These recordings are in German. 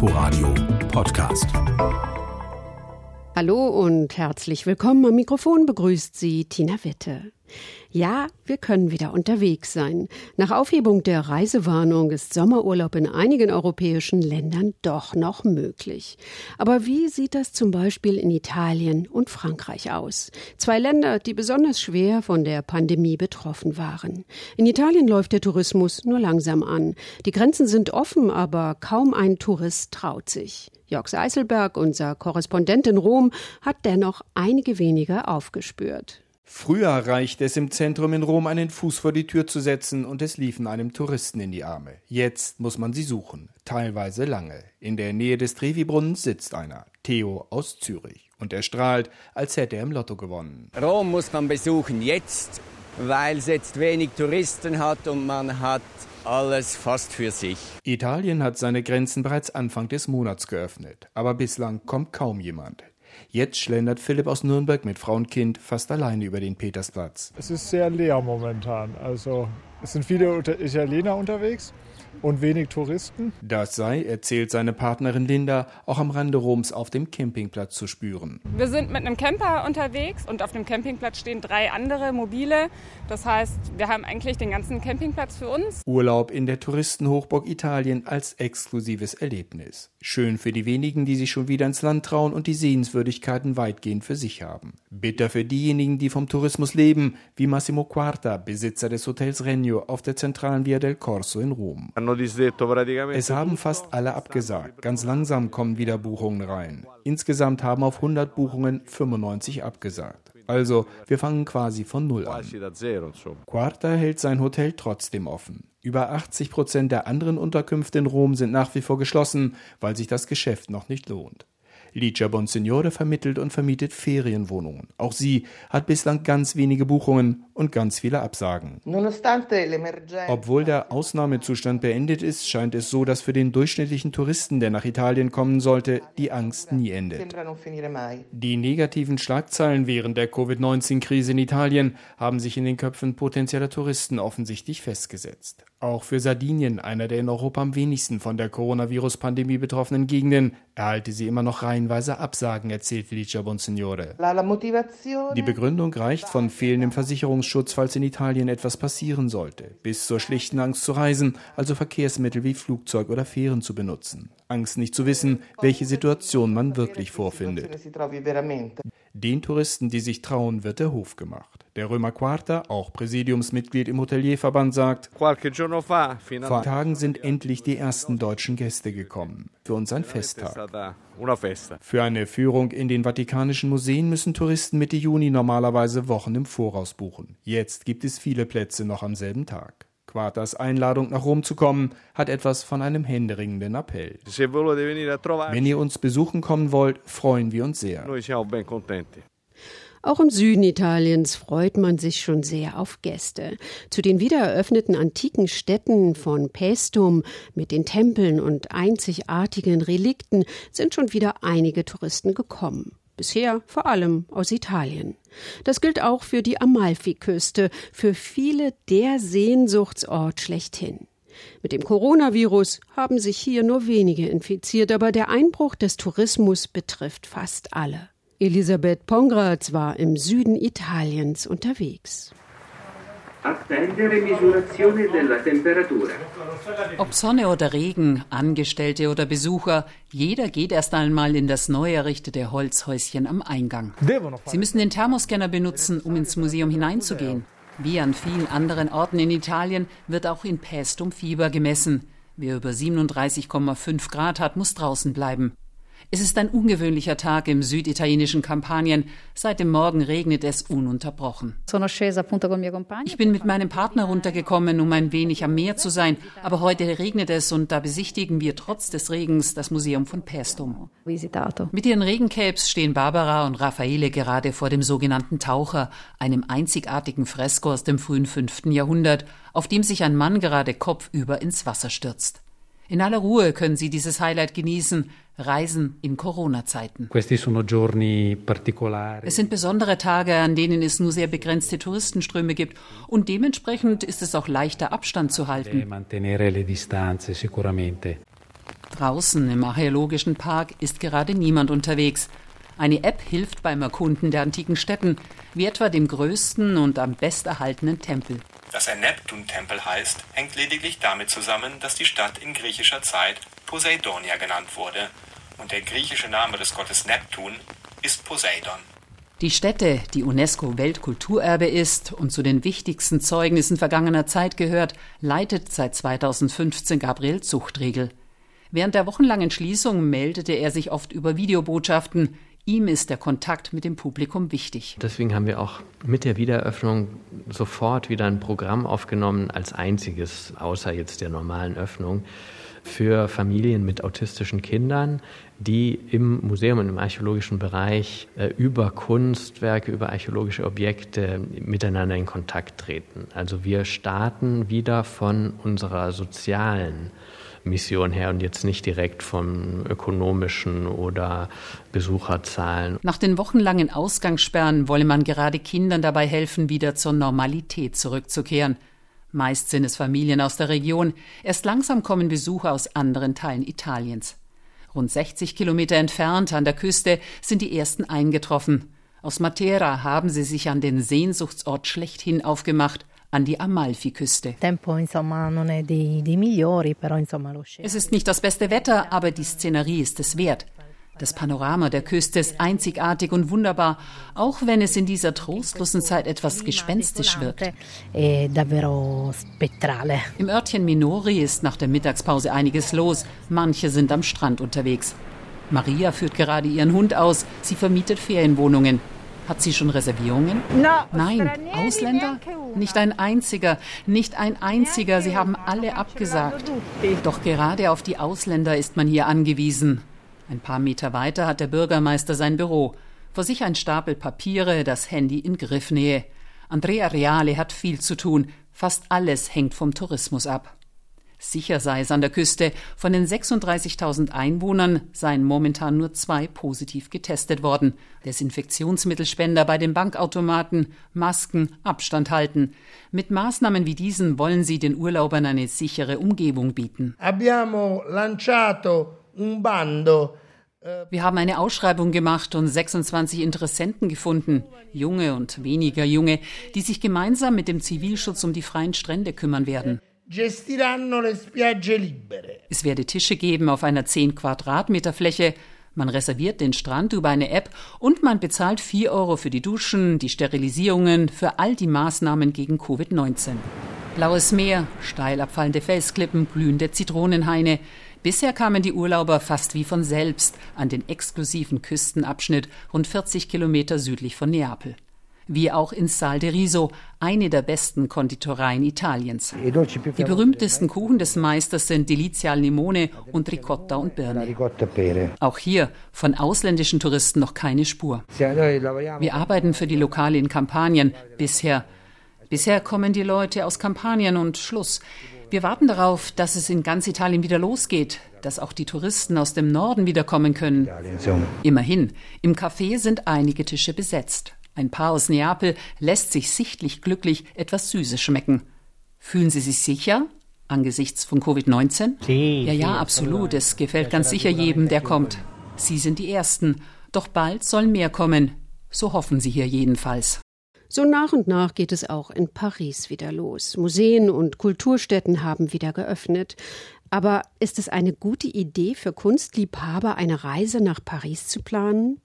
Inforadio Podcast. Hallo und herzlich willkommen. Am Mikrofon begrüßt Sie Tina Witte. Ja, wir können wieder unterwegs sein. Nach Aufhebung der Reisewarnung ist Sommerurlaub in einigen europäischen Ländern doch noch möglich. Aber wie sieht das zum Beispiel in Italien und Frankreich aus? Zwei Länder, die besonders schwer von der Pandemie betroffen waren. In Italien läuft der Tourismus nur langsam an. Die Grenzen sind offen, aber kaum ein Tourist traut sich. Jörg Seiselberg, unser Korrespondent in Rom, hat dennoch einige weniger aufgespürt. Früher reichte es im Zentrum in Rom, einen Fuß vor die Tür zu setzen und es liefen einem Touristen in die Arme. Jetzt muss man sie suchen, teilweise lange. In der Nähe des Trevi-Brunnens sitzt einer, Theo aus Zürich. Und er strahlt, als hätte er im Lotto gewonnen. Rom muss man besuchen jetzt, weil es jetzt wenig Touristen hat und man hat alles fast für sich. Italien hat seine Grenzen bereits Anfang des Monats geöffnet, aber bislang kommt kaum jemand. Jetzt schlendert Philipp aus Nürnberg mit Frau und Kind fast alleine über den Petersplatz. Es ist sehr leer momentan. Also es sind viele Italiener unterwegs und wenig Touristen. Das sei, erzählt seine Partnerin Linda, auch am Rande Roms auf dem Campingplatz zu spüren. Wir sind mit einem Camper unterwegs und auf dem Campingplatz stehen drei andere mobile. Das heißt, wir haben eigentlich den ganzen Campingplatz für uns. Urlaub in der Touristenhochburg Italien als exklusives Erlebnis. Schön für die wenigen, die sich schon wieder ins Land trauen und die Sehenswürdigkeiten weitgehend für sich haben. Bitter für diejenigen, die vom Tourismus leben, wie Massimo Quarta, Besitzer des Hotels Regno auf der zentralen Via del Corso in Rom. Es haben fast alle abgesagt. Ganz langsam kommen wieder Buchungen rein. Insgesamt haben auf 100 Buchungen 95 abgesagt. Also, wir fangen quasi von Null an. Quarta hält sein Hotel trotzdem offen. Über 80 Prozent der anderen Unterkünfte in Rom sind nach wie vor geschlossen, weil sich das Geschäft noch nicht lohnt. Licia Bonsignore vermittelt und vermietet Ferienwohnungen. Auch sie hat bislang ganz wenige Buchungen und ganz viele Absagen. Obwohl der Ausnahmezustand beendet ist, scheint es so, dass für den durchschnittlichen Touristen, der nach Italien kommen sollte, die Angst nie endet. Die negativen Schlagzeilen während der Covid-19-Krise in Italien haben sich in den Köpfen potenzieller Touristen offensichtlich festgesetzt. Auch für Sardinien, einer der in Europa am wenigsten von der Coronavirus-Pandemie betroffenen Gegenden, erhalte sie immer noch reihenweise Absagen, erzählt Licia Bonsignore. Die Begründung reicht von fehlendem Versicherungsschutz, falls in Italien etwas passieren sollte, bis zur schlichten Angst zu reisen, also Verkehrsmittel wie Flugzeug oder Fähren zu benutzen. Angst nicht zu wissen, welche Situation man wirklich vorfindet. Den Touristen, die sich trauen, wird der Hof gemacht. Der Römer Quarta, auch Präsidiumsmitglied im Hotelierverband, sagt, vor Tagen sind endlich die ersten deutschen Gäste gekommen. Für uns ein Festtag. Für eine Führung in den Vatikanischen Museen müssen Touristen Mitte Juni normalerweise Wochen im Voraus buchen. Jetzt gibt es viele Plätze noch am selben Tag. Quartas Einladung nach Rom zu kommen, hat etwas von einem händeringenden Appell. Wenn ihr uns besuchen kommen wollt, freuen wir uns sehr. Auch im Süden Italiens freut man sich schon sehr auf Gäste. Zu den wiedereröffneten antiken Städten von Paestum mit den Tempeln und einzigartigen Relikten sind schon wieder einige Touristen gekommen. Bisher vor allem aus Italien. Das gilt auch für die Amalfiküste, für viele der Sehnsuchtsort schlechthin. Mit dem Coronavirus haben sich hier nur wenige infiziert, aber der Einbruch des Tourismus betrifft fast alle. Elisabeth Pongratz war im Süden Italiens unterwegs. Ob Sonne oder Regen, Angestellte oder Besucher, jeder geht erst einmal in das neu errichtete Holzhäuschen am Eingang. Sie müssen den Thermoscanner benutzen, um ins Museum hineinzugehen. Wie an vielen anderen Orten in Italien wird auch in Paestum Fieber gemessen. Wer über 37,5 Grad hat, muss draußen bleiben. Es ist ein ungewöhnlicher Tag im süditalienischen Kampanien. Seit dem Morgen regnet es ununterbrochen. Ich bin mit meinem Partner runtergekommen, um ein wenig am Meer zu sein. Aber heute regnet es und da besichtigen wir trotz des Regens das Museum von Pestum. Mit ihren Regencapes stehen Barbara und Raffaele gerade vor dem sogenannten Taucher, einem einzigartigen Fresko aus dem frühen 5. Jahrhundert, auf dem sich ein Mann gerade kopfüber ins Wasser stürzt. In aller Ruhe können Sie dieses Highlight genießen. Reisen in Corona-Zeiten. Es sind besondere Tage, an denen es nur sehr begrenzte Touristenströme gibt und dementsprechend ist es auch leichter Abstand zu halten. Draußen im archäologischen Park ist gerade niemand unterwegs. Eine App hilft beim Erkunden der antiken Städten, wie etwa dem größten und am besterhaltenen Tempel. Dass er Neptun-Tempel heißt, hängt lediglich damit zusammen, dass die Stadt in griechischer Zeit Poseidonia genannt wurde und der griechische Name des Gottes Neptun ist Poseidon. Die Stätte, die UNESCO-Weltkulturerbe ist und zu den wichtigsten Zeugnissen vergangener Zeit gehört, leitet seit 2015 Gabriel Zuchtriegel. Während der wochenlangen Schließung meldete er sich oft über Videobotschaften. Ihm ist der Kontakt mit dem Publikum wichtig. Deswegen haben wir auch mit der Wiedereröffnung sofort wieder ein Programm aufgenommen, als einziges, außer jetzt der normalen Öffnung, für Familien mit autistischen Kindern, die im Museum und im archäologischen Bereich äh, über Kunstwerke, über archäologische Objekte miteinander in Kontakt treten. Also wir starten wieder von unserer sozialen Mission her und jetzt nicht direkt vom ökonomischen oder Besucherzahlen. Nach den wochenlangen Ausgangssperren wolle man gerade Kindern dabei helfen, wieder zur Normalität zurückzukehren. Meist sind es Familien aus der Region, erst langsam kommen Besucher aus anderen Teilen Italiens. Rund 60 Kilometer entfernt an der Küste sind die ersten eingetroffen. Aus Matera haben sie sich an den Sehnsuchtsort schlechthin aufgemacht, an die Amalfiküste. Es ist nicht das beste Wetter, aber die Szenerie ist es wert. Das Panorama der Küste ist einzigartig und wunderbar, auch wenn es in dieser trostlosen Zeit etwas gespenstisch wirkt. Im Örtchen Minori ist nach der Mittagspause einiges los. Manche sind am Strand unterwegs. Maria führt gerade ihren Hund aus. Sie vermietet Ferienwohnungen. Hat sie schon Reservierungen? Nein. Ausländer? Nicht ein einziger. Nicht ein einziger. Sie haben alle abgesagt. Doch gerade auf die Ausländer ist man hier angewiesen. Ein paar Meter weiter hat der Bürgermeister sein Büro. Vor sich ein Stapel Papiere, das Handy in Griffnähe. Andrea Reale hat viel zu tun. Fast alles hängt vom Tourismus ab. Sicher sei es an der Küste. Von den 36.000 Einwohnern seien momentan nur zwei positiv getestet worden. Desinfektionsmittelspender bei den Bankautomaten, Masken, Abstand halten. Mit Maßnahmen wie diesen wollen sie den Urlaubern eine sichere Umgebung bieten. Abbiamo lanciato wir haben eine Ausschreibung gemacht und 26 Interessenten gefunden, junge und weniger junge, die sich gemeinsam mit dem Zivilschutz um die freien Strände kümmern werden. Es werde Tische geben auf einer 10 Quadratmeter Fläche. Man reserviert den Strand über eine App und man bezahlt 4 Euro für die Duschen, die Sterilisierungen, für all die Maßnahmen gegen Covid-19. Blaues Meer, steil abfallende Felsklippen, blühende Zitronenhaine. Bisher kamen die Urlauber fast wie von selbst an den exklusiven Küstenabschnitt rund 40 Kilometer südlich von Neapel. Wie auch in Sal de Riso, eine der besten Konditoreien Italiens. Die berühmtesten Kuchen des Meisters sind Delizia al Limone und Ricotta und Birne. Auch hier von ausländischen Touristen noch keine Spur. Wir arbeiten für die Lokale in Kampanien. Bisher. Bisher kommen die Leute aus Kampanien und Schluss. Wir warten darauf, dass es in ganz Italien wieder losgeht, dass auch die Touristen aus dem Norden wiederkommen können. Immerhin, im Café sind einige Tische besetzt. Ein Paar aus Neapel lässt sich sichtlich glücklich etwas Süßes schmecken. Fühlen Sie sich sicher angesichts von Covid-19? Ja, ja, absolut. Es gefällt ganz sicher jedem, der kommt. Sie sind die Ersten. Doch bald sollen mehr kommen. So hoffen Sie hier jedenfalls. So nach und nach geht es auch in Paris wieder los. Museen und Kulturstätten haben wieder geöffnet. Aber ist es eine gute Idee für Kunstliebhaber, eine Reise nach Paris zu planen?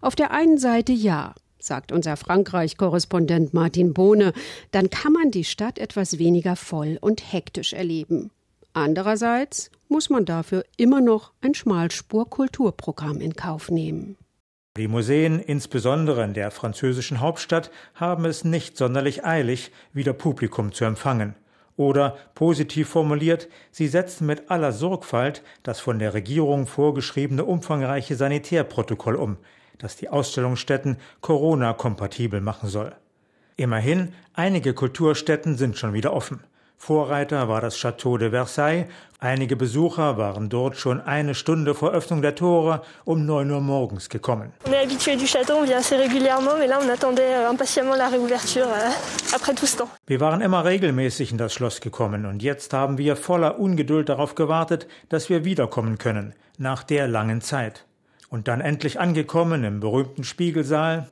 Auf der einen Seite ja, sagt unser Frankreich-Korrespondent Martin Bohne, dann kann man die Stadt etwas weniger voll und hektisch erleben. Andererseits muss man dafür immer noch ein Schmalspur-Kulturprogramm in Kauf nehmen. Die Museen, insbesondere in der französischen Hauptstadt, haben es nicht sonderlich eilig, wieder Publikum zu empfangen. Oder, positiv formuliert, sie setzen mit aller Sorgfalt das von der Regierung vorgeschriebene umfangreiche Sanitärprotokoll um, das die Ausstellungsstätten Corona-kompatibel machen soll. Immerhin, einige Kulturstätten sind schon wieder offen. Vorreiter war das Château de Versailles. Einige Besucher waren dort schon eine Stunde vor Öffnung der Tore um 9 Uhr morgens gekommen. Euh, wir waren immer regelmäßig in das Schloss gekommen und jetzt haben wir voller Ungeduld darauf gewartet, dass wir wiederkommen können, nach der langen Zeit. Und dann endlich angekommen im berühmten Spiegelsaal.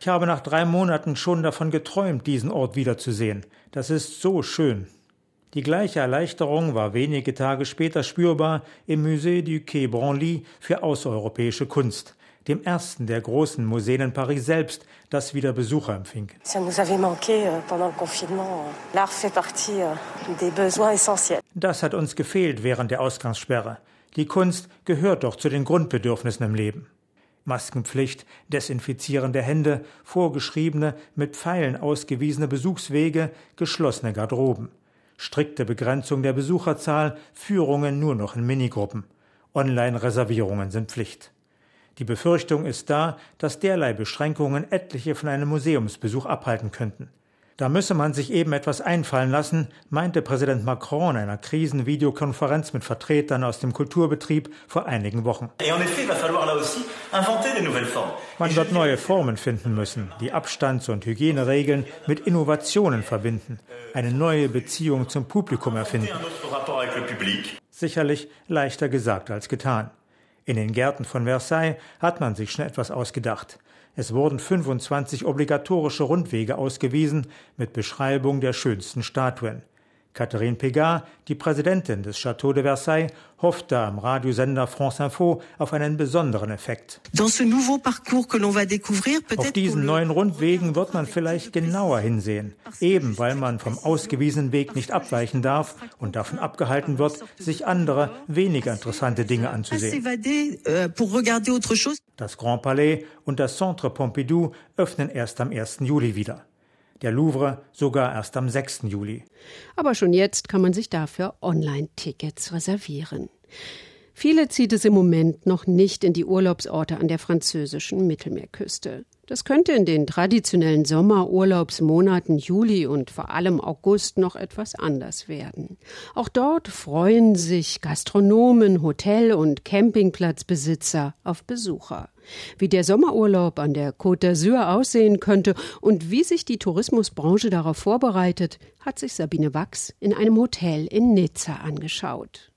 Ich habe nach drei Monaten schon davon geträumt, diesen Ort wiederzusehen. Das ist so schön. Die gleiche Erleichterung war wenige Tage später spürbar im Musée du Quai Branly für außereuropäische Kunst, dem ersten der großen Museen in Paris selbst, das wieder Besucher empfing. Euh, euh, das hat uns gefehlt während der Ausgangssperre. Die Kunst gehört doch zu den Grundbedürfnissen im Leben. Maskenpflicht, desinfizierende Hände, vorgeschriebene, mit Pfeilen ausgewiesene Besuchswege, geschlossene Garderoben. Strikte Begrenzung der Besucherzahl, Führungen nur noch in Minigruppen. Online-Reservierungen sind Pflicht. Die Befürchtung ist da, dass derlei Beschränkungen etliche von einem Museumsbesuch abhalten könnten. Da müsse man sich eben etwas einfallen lassen, meinte Präsident Macron in einer Krisenvideokonferenz mit Vertretern aus dem Kulturbetrieb vor einigen Wochen. Man wird neue Formen finden müssen, die Abstands- und Hygieneregeln mit Innovationen verbinden, eine neue Beziehung zum Publikum erfinden. Sicherlich leichter gesagt als getan. In den Gärten von Versailles hat man sich schon etwas ausgedacht. Es wurden 25 obligatorische Rundwege ausgewiesen mit Beschreibung der schönsten Statuen. Catherine Pégard, die Präsidentin des Château de Versailles, hoffte am Radiosender France Info auf einen besonderen Effekt. Auf diesen neuen Rundwegen wird man vielleicht genauer hinsehen, eben weil man vom ausgewiesenen Weg nicht abweichen darf und davon abgehalten wird, sich andere, weniger interessante Dinge anzusehen. Euh, das Grand Palais und das Centre Pompidou öffnen erst am 1. Juli wieder der Louvre sogar erst am 6. Juli. Aber schon jetzt kann man sich dafür Online-Tickets reservieren. Viele zieht es im Moment noch nicht in die Urlaubsorte an der französischen Mittelmeerküste. Das könnte in den traditionellen Sommerurlaubsmonaten Juli und vor allem August noch etwas anders werden. Auch dort freuen sich Gastronomen, Hotel- und Campingplatzbesitzer auf Besucher. Wie der Sommerurlaub an der Côte d'Azur aussehen könnte und wie sich die Tourismusbranche darauf vorbereitet, hat sich Sabine Wachs in einem Hotel in Nizza angeschaut.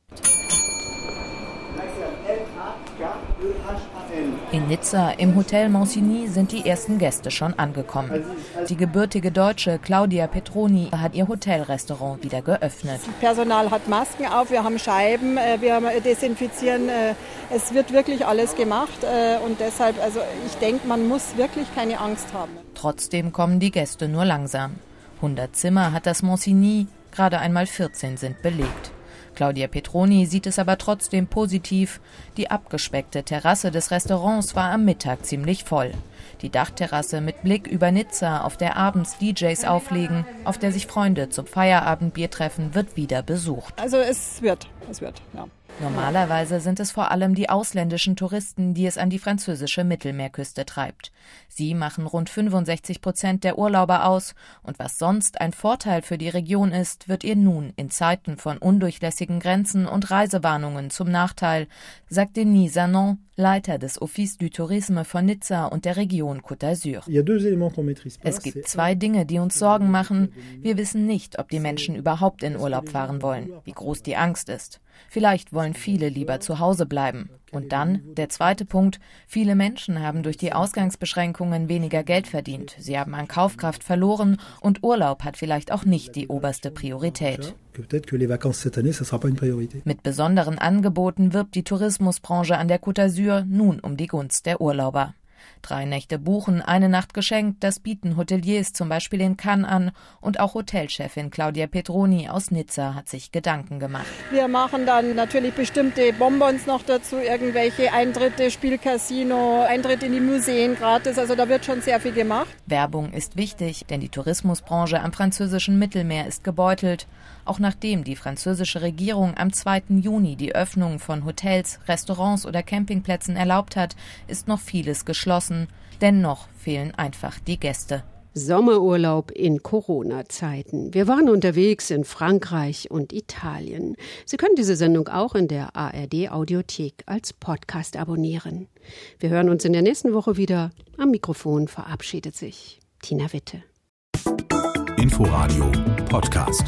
In Nizza im Hotel Monsigny sind die ersten Gäste schon angekommen. Die gebürtige Deutsche Claudia Petroni hat ihr Hotelrestaurant wieder geöffnet. Das Personal hat Masken auf, wir haben Scheiben, äh, wir desinfizieren. Äh, es wird wirklich alles gemacht äh, und deshalb, also ich denke, man muss wirklich keine Angst haben. Trotzdem kommen die Gäste nur langsam. 100 Zimmer hat das Monsigny, gerade einmal 14 sind belegt. Claudia Petroni sieht es aber trotzdem positiv. Die abgespeckte Terrasse des Restaurants war am Mittag ziemlich voll. Die Dachterrasse mit Blick über Nizza, auf der abends DJs auflegen, auf der sich Freunde zum Feierabendbier treffen, wird wieder besucht. Also es wird, es wird, ja. Normalerweise sind es vor allem die ausländischen Touristen, die es an die französische Mittelmeerküste treibt. Sie machen rund 65 Prozent der Urlauber aus, und was sonst ein Vorteil für die Region ist, wird ihr nun in Zeiten von undurchlässigen Grenzen und Reisewarnungen zum Nachteil, sagt Denis Zanon, Leiter des Office du Tourisme von Nizza und der Region Côte d'Azur. Es gibt zwei Dinge, die uns Sorgen machen. Wir wissen nicht, ob die Menschen überhaupt in Urlaub fahren wollen, wie groß die Angst ist. Vielleicht wollen viele lieber zu Hause bleiben. Und dann der zweite Punkt. Viele Menschen haben durch die Ausgangsbeschränkungen weniger Geld verdient. Sie haben an Kaufkraft verloren und Urlaub hat vielleicht auch nicht die oberste Priorität. Mit besonderen Angeboten wirbt die Tourismusbranche an der Côte d'Azur nun um die Gunst der Urlauber. Drei Nächte buchen, eine Nacht geschenkt, das bieten Hoteliers zum Beispiel in Cannes an und auch Hotelchefin Claudia Petroni aus Nizza hat sich Gedanken gemacht. Wir machen dann natürlich bestimmte Bonbons noch dazu, irgendwelche Eintritte, Spielcasino, Eintritte in die Museen gratis, also da wird schon sehr viel gemacht. Werbung ist wichtig, denn die Tourismusbranche am französischen Mittelmeer ist gebeutelt. Auch nachdem die französische Regierung am 2. Juni die Öffnung von Hotels, Restaurants oder Campingplätzen erlaubt hat, ist noch vieles geschlossen. Dennoch fehlen einfach die Gäste. Sommerurlaub in Corona-Zeiten. Wir waren unterwegs in Frankreich und Italien. Sie können diese Sendung auch in der ARD Audiothek als Podcast abonnieren. Wir hören uns in der nächsten Woche wieder. Am Mikrofon verabschiedet sich Tina Witte. Inforadio Podcast.